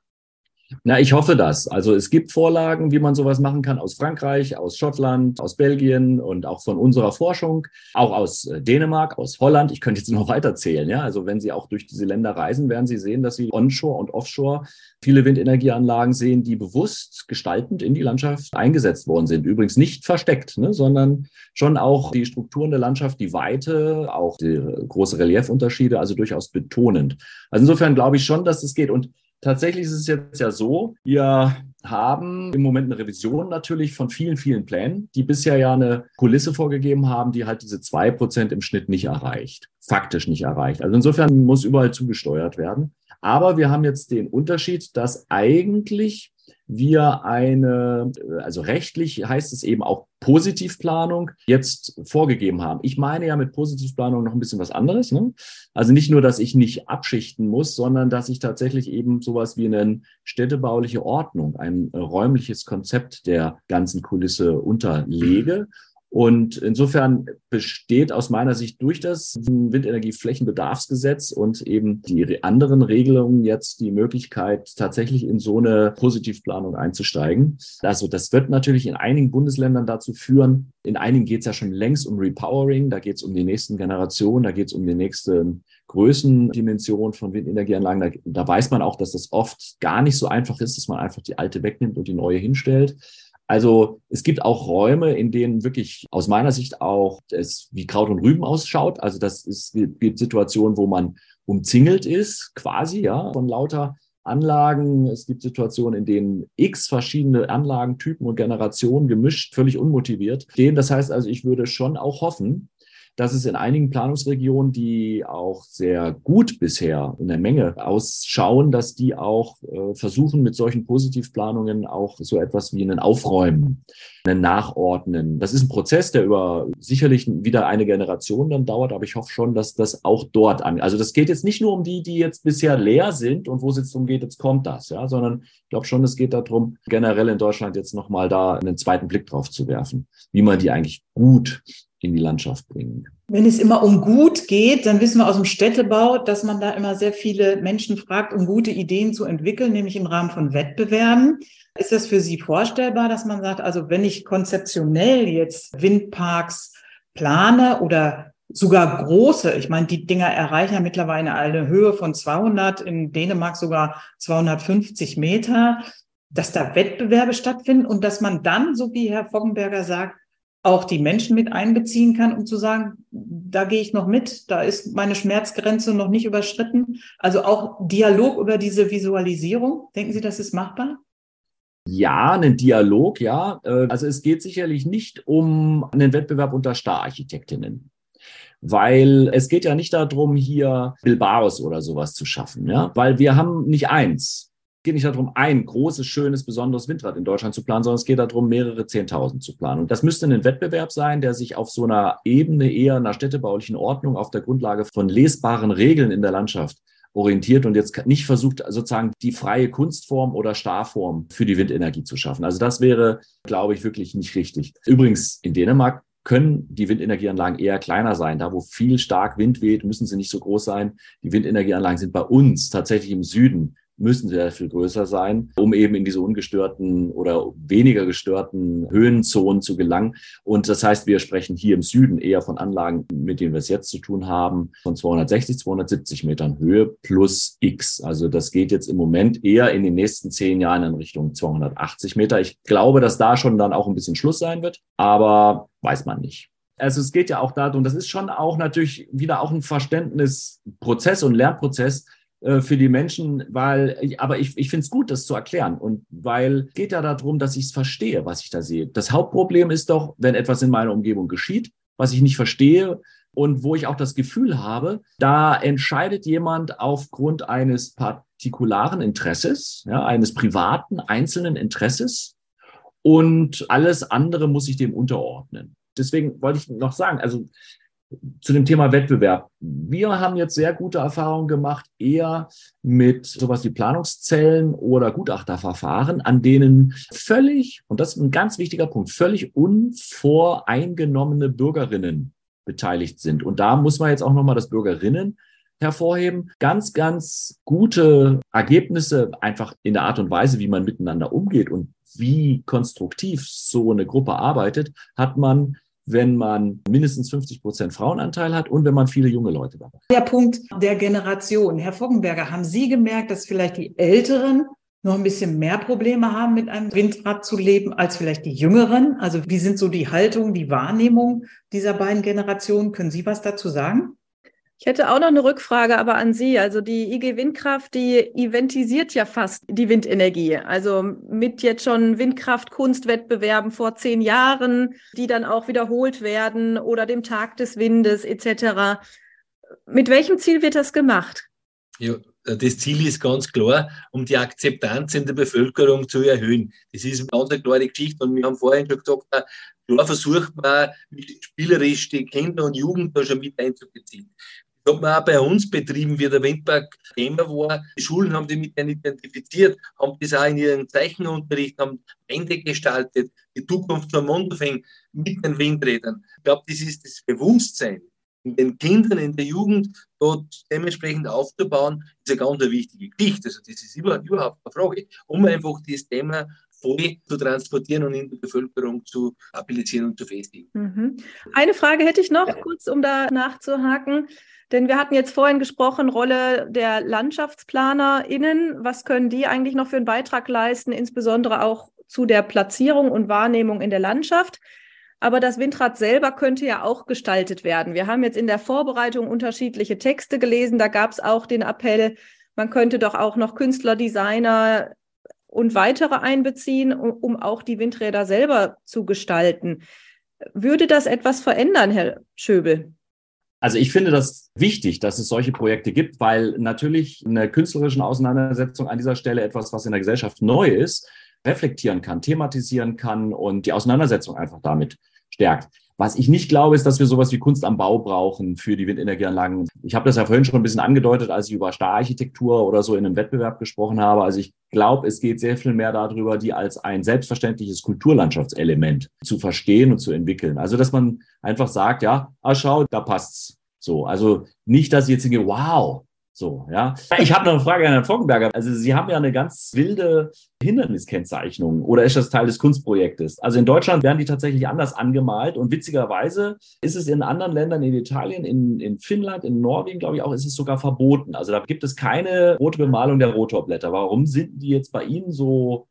Na, ich hoffe das. Also es gibt Vorlagen, wie man sowas machen kann aus Frankreich, aus Schottland, aus Belgien und auch von unserer Forschung, auch aus äh, Dänemark, aus Holland. Ich könnte jetzt noch weiter zählen. Ja? Also wenn Sie auch durch diese Länder reisen, werden Sie sehen, dass Sie onshore und offshore viele Windenergieanlagen sehen, die bewusst gestaltend in die Landschaft eingesetzt worden sind. Übrigens nicht versteckt, ne? sondern schon auch die Strukturen der Landschaft, die Weite, auch die große Reliefunterschiede, also durchaus betonend. Also insofern glaube ich schon, dass es geht. Und Tatsächlich ist es jetzt ja so, wir haben im Moment eine Revision natürlich von vielen, vielen Plänen, die bisher ja eine Kulisse vorgegeben haben, die halt diese zwei Prozent im Schnitt nicht erreicht, faktisch nicht erreicht. Also insofern muss überall zugesteuert werden. Aber wir haben jetzt den Unterschied, dass eigentlich wir eine, also rechtlich heißt es eben auch Positivplanung jetzt vorgegeben haben. Ich meine ja mit Positivplanung noch ein bisschen was anderes. Ne? Also nicht nur, dass ich nicht abschichten muss, sondern dass ich tatsächlich eben sowas wie eine städtebauliche Ordnung, ein räumliches Konzept der ganzen Kulisse unterlege Und insofern besteht aus meiner Sicht durch das Windenergieflächenbedarfsgesetz und eben die anderen Regelungen jetzt die Möglichkeit, tatsächlich in so eine Positivplanung einzusteigen. Also das wird natürlich in einigen Bundesländern dazu führen, in einigen geht es ja schon längst um Repowering, da geht es um die nächsten Generationen, da geht es um die nächste Größendimension von Windenergieanlagen. Da, da weiß man auch, dass das oft gar nicht so einfach ist, dass man einfach die alte wegnimmt und die neue hinstellt. Also es gibt auch Räume, in denen wirklich aus meiner Sicht auch es wie Kraut und Rüben ausschaut. Also das ist, gibt Situationen, wo man umzingelt ist, quasi, ja, von lauter Anlagen. Es gibt Situationen, in denen x verschiedene Anlagentypen und Generationen gemischt, völlig unmotiviert stehen. Das heißt also, ich würde schon auch hoffen, dass es in einigen Planungsregionen, die auch sehr gut bisher in der Menge ausschauen, dass die auch äh, versuchen, mit solchen Positivplanungen auch so etwas wie einen Aufräumen, einen Nachordnen. Das ist ein Prozess, der über sicherlich wieder eine Generation dann dauert, aber ich hoffe schon, dass das auch dort an. Also das geht jetzt nicht nur um die, die jetzt bisher leer sind und wo es jetzt darum geht, jetzt kommt das, ja, sondern ich glaube schon, es geht darum, generell in Deutschland jetzt nochmal da einen zweiten Blick drauf zu werfen, wie man die eigentlich gut in die Landschaft bringen. Wenn es immer um gut geht, dann wissen wir aus dem Städtebau, dass man da immer sehr viele Menschen fragt, um gute Ideen zu entwickeln, nämlich im Rahmen von Wettbewerben. Ist das für Sie vorstellbar, dass man sagt, also wenn ich konzeptionell jetzt Windparks plane oder sogar große, ich meine, die Dinger erreichen ja mittlerweile eine Höhe von 200, in Dänemark sogar 250 Meter, dass da Wettbewerbe stattfinden und dass man dann, so wie Herr Foggenberger sagt, auch die Menschen mit einbeziehen kann, um zu sagen, da gehe ich noch mit, da ist meine Schmerzgrenze noch nicht überschritten. Also auch Dialog über diese Visualisierung. Denken Sie, das ist machbar? Ja, einen Dialog, ja. Äh, also es geht sicherlich nicht um einen Wettbewerb unter Stararchitektinnen. Weil es geht ja nicht darum, hier Bilbaos oder sowas zu schaffen, ja. Weil wir haben nicht eins geht nicht darum, ein großes, schönes, besonderes Windrad in Deutschland zu planen, sondern es geht darum, mehrere Zehntausend zu planen. Und das müsste ein Wettbewerb sein, der sich auf so einer Ebene eher einer städtebaulichen Ordnung auf der Grundlage von lesbaren Regeln in der Landschaft orientiert und jetzt nicht versucht, sozusagen die freie Kunstform oder Starform für die Windenergie zu schaffen. Also das wäre, glaube ich, wirklich nicht richtig. Übrigens, in Dänemark können die Windenergieanlagen eher kleiner sein. Da, wo viel stark Wind weht, müssen sie nicht so groß sein. Die Windenergieanlagen sind bei uns tatsächlich im Süden müssen sehr viel größer sein, um eben in diese ungestörten oder weniger gestörten Höhenzonen zu gelangen. Und das heißt, wir sprechen hier im Süden eher von Anlagen, mit denen wir es jetzt zu tun haben, von 260, 270 Metern Höhe plus X. Also das geht jetzt im Moment eher in den nächsten zehn Jahren in Richtung 280 Meter. Ich glaube, dass da schon dann auch ein bisschen Schluss sein wird, aber weiß man nicht. Also es geht ja auch darum, das ist schon auch natürlich wieder auch ein Verständnisprozess und Lernprozess, für die Menschen, weil, aber ich, ich finde es gut, das zu erklären. Und weil geht ja darum, dass ich es verstehe, was ich da sehe. Das Hauptproblem ist doch, wenn etwas in meiner Umgebung geschieht, was ich nicht verstehe und wo ich auch das Gefühl habe, da entscheidet jemand aufgrund eines partikularen Interesses, ja, eines privaten, einzelnen Interesses und alles andere muss ich dem unterordnen. Deswegen wollte ich noch sagen, also zu dem Thema Wettbewerb. Wir haben jetzt sehr gute Erfahrungen gemacht, eher mit sowas wie Planungszellen oder Gutachterverfahren, an denen völlig, und das ist ein ganz wichtiger Punkt, völlig unvoreingenommene Bürgerinnen beteiligt sind. Und da muss man jetzt auch nochmal das Bürgerinnen hervorheben. Ganz, ganz gute Ergebnisse einfach in der Art und Weise, wie man miteinander umgeht und wie konstruktiv so eine Gruppe arbeitet, hat man wenn man mindestens 50 Prozent Frauenanteil hat und wenn man viele junge Leute dabei hat. Der Punkt der Generation. Herr Foggenberger, haben Sie gemerkt, dass vielleicht die Älteren noch ein bisschen mehr Probleme haben, mit einem Windrad zu leben, als vielleicht die Jüngeren? Also wie sind so die Haltung, die Wahrnehmung dieser beiden Generationen? Können Sie was dazu sagen? Ich hätte auch noch eine Rückfrage aber an Sie. Also die IG Windkraft, die eventisiert ja fast die Windenergie. Also mit jetzt schon Windkraft-Kunstwettbewerben vor zehn Jahren, die dann auch wiederholt werden oder dem Tag des Windes etc. Mit welchem Ziel wird das gemacht? Ja, das Ziel ist ganz klar, um die Akzeptanz in der Bevölkerung zu erhöhen. Das ist eine ganz klare Geschichte und wir haben vorhin schon gesagt, klar versucht man spielerisch die Kinder und Jugend da schon mit einzubeziehen. Hat man auch bei uns betrieben, wie der Windpark Thema war. Die Schulen haben die mit denen identifiziert, haben das auch in ihren Zeichenunterricht, haben Wände gestaltet, die Zukunft vom Mondfing mit den Windrädern. Ich glaube, das ist das Bewusstsein in den Kindern, in der Jugend dort dementsprechend aufzubauen, ist eine ganz wichtige Geschichte. Also das ist überhaupt eine Frage, um einfach das Thema voll zu transportieren und in der Bevölkerung zu applizieren und zu festigen. Mhm. Eine Frage hätte ich noch, kurz um da nachzuhaken. Denn wir hatten jetzt vorhin gesprochen, Rolle der LandschaftsplanerInnen. Was können die eigentlich noch für einen Beitrag leisten, insbesondere auch zu der Platzierung und Wahrnehmung in der Landschaft? Aber das Windrad selber könnte ja auch gestaltet werden. Wir haben jetzt in der Vorbereitung unterschiedliche Texte gelesen. Da gab es auch den Appell, man könnte doch auch noch Künstler, Designer und weitere einbeziehen, um, auch die Windräder selber zu gestalten. Würde das etwas verändern, Herr Schöbel? Also ich finde das wichtig, dass es solche Projekte gibt, weil natürlich eine künstlerische Auseinandersetzung an dieser Stelle etwas, was in der Gesellschaft neu ist, reflektieren kann, thematisieren kann und die Auseinandersetzung einfach damit stärkt. Was ich nicht glaube, ist, dass wir sowas wie Kunst am Bau brauchen für die Windenergieanlagen. Ich habe das ja vorhin schon ein bisschen angedeutet, als ich über Stararchitektur oder so in einem Wettbewerb gesprochen habe. Also ich glaube, es geht sehr viel mehr darüber, die als ein selbstverständliches Kulturlandschaftselement zu verstehen und zu entwickeln. Also dass man einfach sagt, ja, ah, schau, da passt's. So, also nicht, dass ich jetzt denke, wow, so, ja. Ich habe noch eine Frage an Herrn Foggenberger. Also Sie haben ja eine ganz wilde Hinderniskennzeichnung oder ist das Teil des Kunstprojektes? Also in Deutschland werden die tatsächlich anders angemalt und witzigerweise ist es in anderen Ländern, in Italien, in, in Finnland, in Norwegen, glaube ich auch, ist es sogar verboten. Also da gibt es keine rote Bemalung der Rotorblätter. Warum sind die jetzt bei Ihnen so,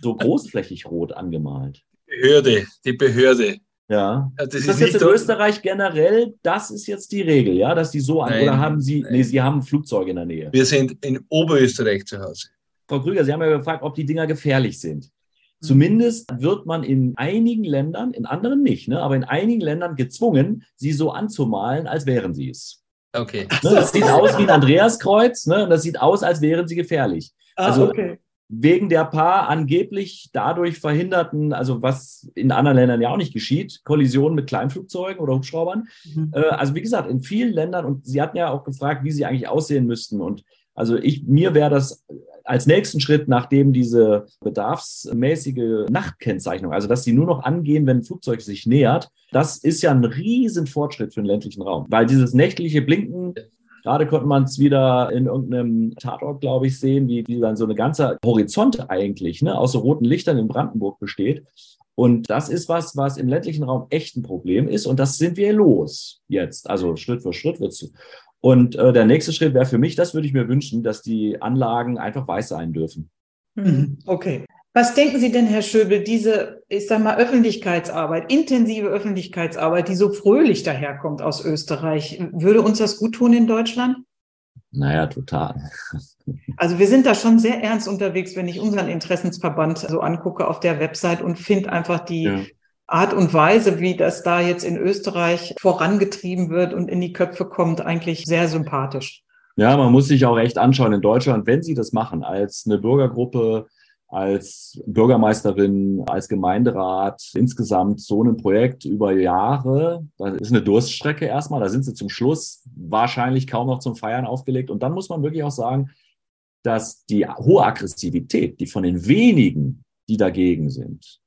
so großflächig rot angemalt? Behörde, die Behörde. Ja. Also das ist, das jetzt in Österreich generell, das ist jetzt die Regel, ja, dass die so an, oder haben Sie, nein. nee, Sie haben Flugzeuge in der Nähe. Wir sind in Oberösterreich zu Hause. Frau Krüger, Sie haben ja gefragt, ob die Dinger gefährlich sind. Mhm. Zumindest wird man in einigen Ländern, in anderen nicht, ne, aber in einigen Ländern gezwungen, sie so anzumalen, als wären sie es. Okay. Ne, das sieht aus wie ein Andreaskreuz, ne, und das sieht aus, als wären sie gefährlich. Ah, also okay wegen der paar angeblich dadurch verhinderten, also was in anderen Ländern ja auch nicht geschieht, Kollisionen mit Kleinflugzeugen oder Hubschraubern. Mhm. Äh, also wie gesagt, in vielen Ländern, und Sie hatten ja auch gefragt, wie sie eigentlich aussehen müssten. Und also ich, mir wäre das als nächsten Schritt, nachdem diese bedarfsmäßige Nachtkennzeichnung, also dass sie nur noch angehen, wenn ein Flugzeug sich nähert, das ist ja ein riesen Fortschritt für den ländlichen Raum. Weil dieses nächtliche Blinken Gerade konnte man es wieder in irgendeinem Tatort, glaube ich, sehen, wie, wie dann so eine ganze Horizont eigentlich ne, aus so roten Lichtern in Brandenburg besteht. Und das ist was, was im ländlichen Raum echt ein Problem ist. Und das sind wir los jetzt. Also Schritt für Schritt wird es. Und äh, der nächste Schritt wäre für mich, das würde ich mir wünschen, dass die Anlagen einfach weiß sein dürfen. Mhm. Okay. Was denken Sie denn, Herr Schöbel, diese, ich sag mal, Öffentlichkeitsarbeit, intensive Öffentlichkeitsarbeit, die so fröhlich daherkommt aus Österreich, würde uns das gut tun in Deutschland? Naja, total. Also wir sind da schon sehr ernst unterwegs, wenn ich unseren Interessensverband so angucke auf der Website und finde einfach die ja. Art und Weise, wie das da jetzt in Österreich vorangetrieben wird und in die Köpfe kommt, eigentlich sehr sympathisch. Ja, man muss sich auch echt anschauen in Deutschland, wenn sie das machen, als eine Bürgergruppe, als Bürgermeisterin, als Gemeinderat insgesamt so ein Projekt über Jahre. Das ist eine Durststrecke erstmal. Da sind sie zum Schluss wahrscheinlich kaum noch zum Feiern aufgelegt. Und dann muss man wirklich auch sagen, dass die hohe Aggressivität, die von den wenigen, die dagegen sind,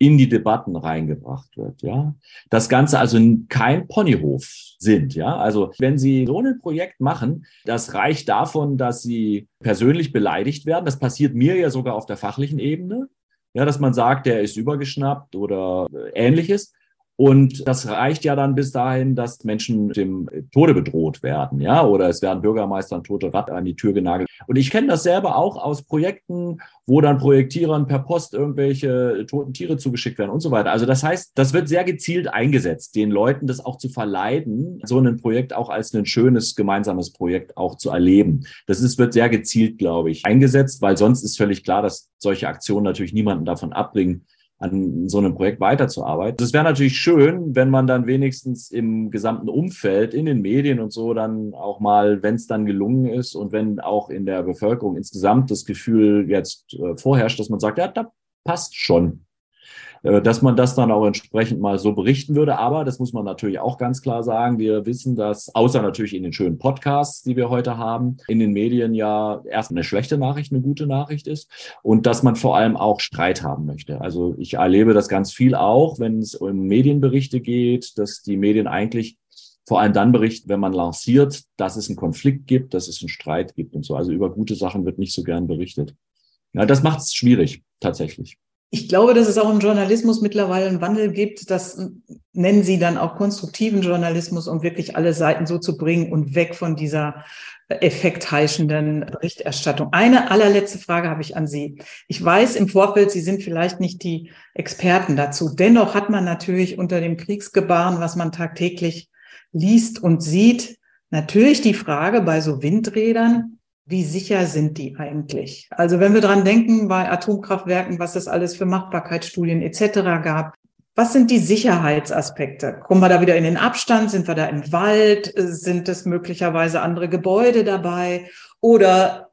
in die Debatten reingebracht wird, ja. Das Ganze also kein Ponyhof sind, ja. Also wenn Sie so ein Projekt machen, das reicht davon, dass Sie persönlich beleidigt werden. Das passiert mir ja sogar auf der fachlichen Ebene. Ja, dass man sagt, der ist übergeschnappt oder ähnliches. Und das reicht ja dann bis dahin, dass Menschen dem Tode bedroht werden, ja, oder es werden Bürgermeister und tote Rat an die Tür genagelt. Und ich kenne das selber auch aus Projekten, wo dann Projektierern per Post irgendwelche toten Tiere zugeschickt werden und so weiter. Also das heißt, das wird sehr gezielt eingesetzt, den Leuten das auch zu verleiden, so ein Projekt auch als ein schönes gemeinsames Projekt auch zu erleben. Das ist, wird sehr gezielt, glaube ich, eingesetzt, weil sonst ist völlig klar, dass solche Aktionen natürlich niemanden davon abbringen, an so einem Projekt weiterzuarbeiten. Es wäre natürlich schön, wenn man dann wenigstens im gesamten Umfeld, in den Medien und so dann auch mal, wenn es dann gelungen ist und wenn auch in der Bevölkerung insgesamt das Gefühl jetzt äh, vorherrscht, dass man sagt, ja, da passt schon. Äh, dass man das dann auch entsprechend mal so berichten würde. Aber das muss man natürlich auch ganz klar sagen. Wir wissen, dass außer natürlich in den schönen Podcasts, die wir heute haben, in den Medien ja erst eine schlechte Nachricht eine gute Nachricht ist und dass man vor allem auch Streit haben möchte. Also ich erlebe das ganz viel auch, wenn es um Medienberichte geht, dass die Medien eigentlich vor allem dann berichten, wenn man lanciert, dass es einen Konflikt gibt, dass es einen Streit gibt und so. Also über gute Sachen wird nicht so gern berichtet. Ja, das macht es schwierig, tatsächlich. Ich glaube, dass es auch im Journalismus mittlerweile einen Wandel gibt. Das nennen Sie dann auch konstruktiven Journalismus, um wirklich alle Seiten so zu bringen und weg von dieser effektheischenden Berichterstattung. Eine allerletzte Frage habe ich an Sie. Ich weiß im Vorfeld, Sie sind vielleicht nicht die Experten dazu. Dennoch hat man natürlich unter dem Kriegsgebaren, was man tagtäglich liest und sieht, natürlich die Frage bei so Windrädern, wie sicher sind die eigentlich? Also wenn wir dran denken, bei Atomkraftwerken, was es alles für Machbarkeitsstudien etc. gab, was sind die Sicherheitsaspekte? Kommen wir da wieder in den Abstand? Sind wir da im Wald? Sind es möglicherweise andere Gebäude dabei? Oder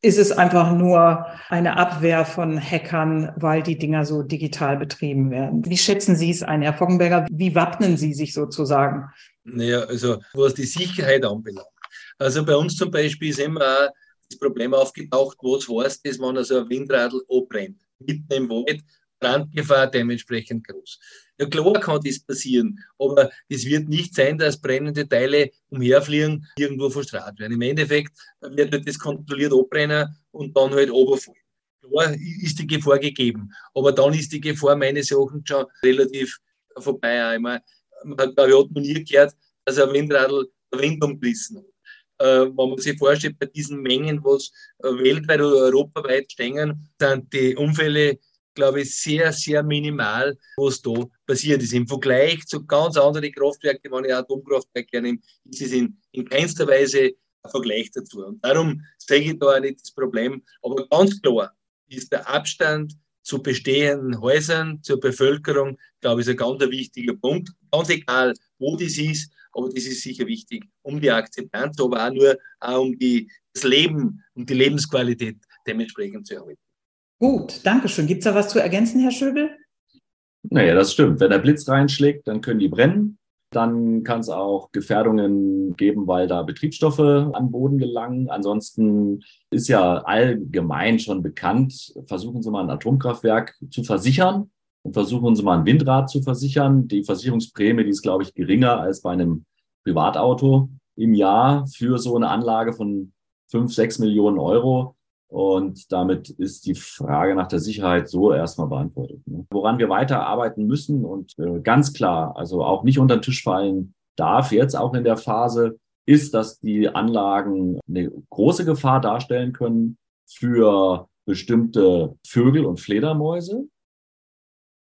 ist es einfach nur eine Abwehr von Hackern, weil die Dinger so digital betrieben werden? Wie schätzen Sie es ein, Herr Foggenberger? Wie wappnen Sie sich sozusagen? Naja, also was die Sicherheit anbelangt also bei uns zum Beispiel ist immer das Problem aufgetaucht, was heißt das, wenn also ein Windradl abbrennt, mitten im Wald, Brandgefahr dementsprechend groß. Ja klar kann das passieren, aber es wird nicht sein, dass brennende Teile umherfliegen, irgendwo verstrahlt werden. Im Endeffekt wird halt das kontrolliert abbrennen und dann halt runterfallen. Klar ist die Gefahr gegeben, aber dann ist die Gefahr meines Erachtens schon relativ vorbei. Ich meine, man ich, hat noch nie gehört, dass ein Windradl Wind umgerissen hat wenn man sich vorstellt, bei diesen Mengen, was äh, weltweit oder europaweit stehen, sind die Unfälle, glaube ich, sehr, sehr minimal, was da passiert ist. Im Vergleich zu ganz anderen Kraftwerken, wenn ich Atomkraftwerke hernehme, ist es in, in keinster Weise ein Vergleich dazu. Und darum sehe ich da auch nicht das Problem. Aber ganz klar ist der Abstand zu bestehenden Häusern, zur Bevölkerung, glaube ich, ist ein ganz wichtiger Punkt. Ganz egal, wo das ist, aber das ist sicher wichtig, um die Akzeptanz, aber auch nur auch um die, das Leben und die Lebensqualität dementsprechend zu erhalten. Gut, danke schön. Gibt es da was zu ergänzen, Herr Schöbel? Naja, das stimmt. Wenn der Blitz reinschlägt, dann können die brennen. Dann kann es auch Gefährdungen geben, weil da Betriebsstoffe an Boden gelangen. Ansonsten ist ja allgemein schon bekannt, versuchen Sie mal ein Atomkraftwerk zu versichern und versuchen Sie mal ein Windrad zu versichern. Die Versicherungsprämie, die ist, glaube ich, geringer als bei einem Privatauto im Jahr für so eine Anlage von fünf, sechs Millionen Euro. Und damit ist die Frage nach der Sicherheit so erstmal beantwortet. Ne? Woran wir weiter arbeiten müssen und äh, ganz klar, also auch nicht unter den Tisch fallen darf, jetzt auch in der Phase, ist, dass die Anlagen eine große Gefahr darstellen können für bestimmte Vögel und Fledermäuse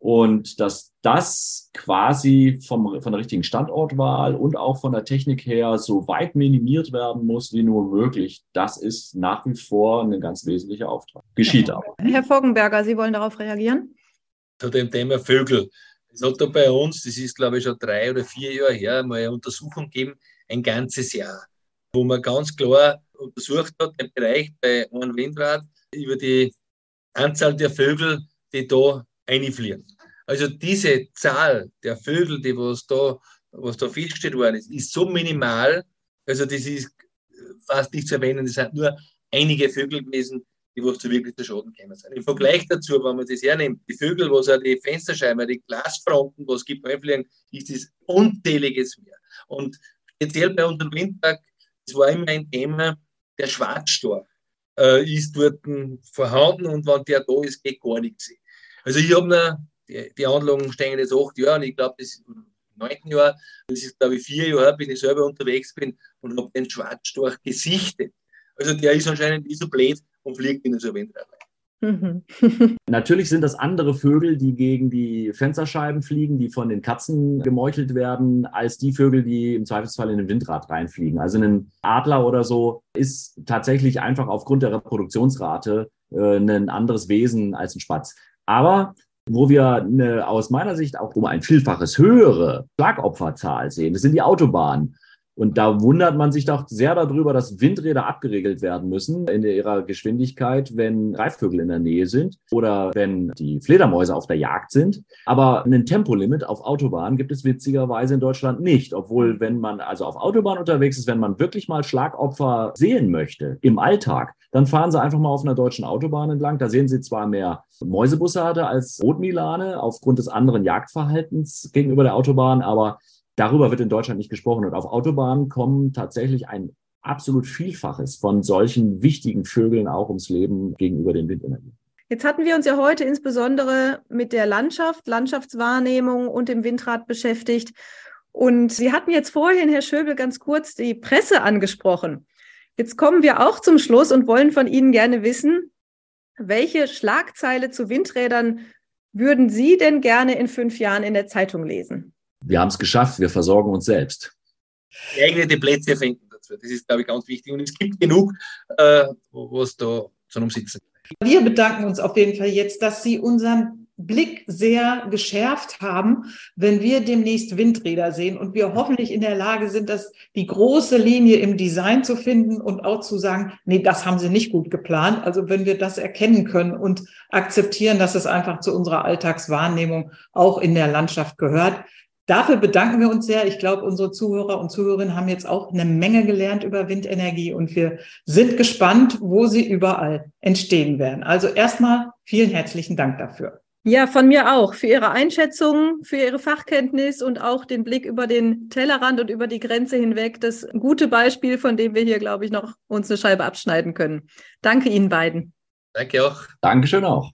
und dass das quasi vom, von der richtigen Standortwahl und auch von der Technik her so weit minimiert werden muss wie nur möglich, das ist nach wie vor ein ganz wesentlicher Auftrag. Geschieht aber. Herr Foggenberger, Sie wollen darauf reagieren? Zu dem Thema Vögel. Es hat da bei uns, das ist glaube ich schon drei oder vier Jahre her, mal eine Untersuchung gegeben, ein ganzes Jahr, wo man ganz klar untersucht hat, den Bereich bei einem Windrad über die Anzahl der Vögel, die da einfliegen. Also diese Zahl der Vögel, die was da, was da festgestellt worden ist, ist so minimal, also das ist fast nicht zu erwähnen, das sind nur einige Vögel gewesen, die was zu wirklich zu Schaden gekommen sind. Im Vergleich dazu, wenn man das hernimmt, die Vögel, was auch die Fensterscheiben, die Glasfronten, was gibt einfliegen, ist das unzähliges mehr. Und speziell bei unserem Windpark, das war immer ein Thema, der Schwarzstorch äh, ist dort vorhanden und wenn der da ist, geht gar nichts. Also ich habe noch, die, die Anlagen stehen jetzt acht Jahre und ich glaube, das ist im neunten Jahr, das ist glaube ich vier Jahre, bin ich selber unterwegs bin und habe den Schwarzstorch gesichtet. Also der ist anscheinend nicht so blöd und fliegt in so ein Windrad mhm. Natürlich sind das andere Vögel, die gegen die Fensterscheiben fliegen, die von den Katzen gemeuchelt werden, als die Vögel, die im Zweifelsfall in ein Windrad reinfliegen. Also ein Adler oder so ist tatsächlich einfach aufgrund der Reproduktionsrate äh, ein anderes Wesen als ein Spatz. Aber wo wir eine, aus meiner Sicht auch um ein Vielfaches höhere Schlagopferzahl sehen, das sind die Autobahnen. Und da wundert man sich doch sehr darüber, dass Windräder abgeregelt werden müssen in ihrer Geschwindigkeit, wenn Greifvögel in der Nähe sind oder wenn die Fledermäuse auf der Jagd sind. Aber ein Tempolimit auf Autobahnen gibt es witzigerweise in Deutschland nicht, obwohl wenn man also auf Autobahn unterwegs ist, wenn man wirklich mal Schlagopfer sehen möchte im Alltag, dann fahren Sie einfach mal auf einer deutschen Autobahn entlang. Da sehen Sie zwar mehr Mäusebussarde als Rotmilane aufgrund des anderen Jagdverhaltens gegenüber der Autobahn, aber darüber wird in Deutschland nicht gesprochen. Und auf Autobahnen kommen tatsächlich ein absolut Vielfaches von solchen wichtigen Vögeln auch ums Leben gegenüber den Windenergien. Jetzt hatten wir uns ja heute insbesondere mit der Landschaft, Landschaftswahrnehmung und dem Windrad beschäftigt. Und Sie hatten jetzt vorhin, Herr Schöbel, ganz kurz die Presse angesprochen. Jetzt kommen wir auch zum Schluss und wollen von Ihnen gerne wissen, welche Schlagzeile zu Windrädern würden Sie denn gerne in fünf Jahren in der Zeitung lesen? Wir haben es geschafft, wir versorgen uns selbst. Geeignete Plätze finden dazu. Das ist, glaube ich, ganz wichtig. Und es gibt genug, äh, was da zum Umsitzen. Wir bedanken uns auf jeden Fall jetzt, dass Sie unseren Blick sehr geschärft haben, wenn wir demnächst Windräder sehen und wir hoffentlich in der Lage sind, dass die große Linie im Design zu finden und auch zu sagen, nee, das haben sie nicht gut geplant. Also wenn wir das erkennen können und akzeptieren, dass es einfach zu unserer Alltagswahrnehmung auch in der Landschaft gehört, Dafür bedanken wir uns sehr. Ich glaube, unsere Zuhörer und Zuhörerinnen haben jetzt auch eine Menge gelernt über Windenergie und wir sind gespannt, wo sie überall entstehen werden. Also erstmal vielen herzlichen Dank dafür. Ja, von mir auch. Für Ihre Einschätzung, für Ihre Fachkenntnis und auch den Blick über den Tellerrand und über die Grenze hinweg. Das gute Beispiel, von dem wir hier, glaube ich, noch uns eine Scheibe abschneiden können. Danke Ihnen beiden. Danke auch. Dankeschön auch.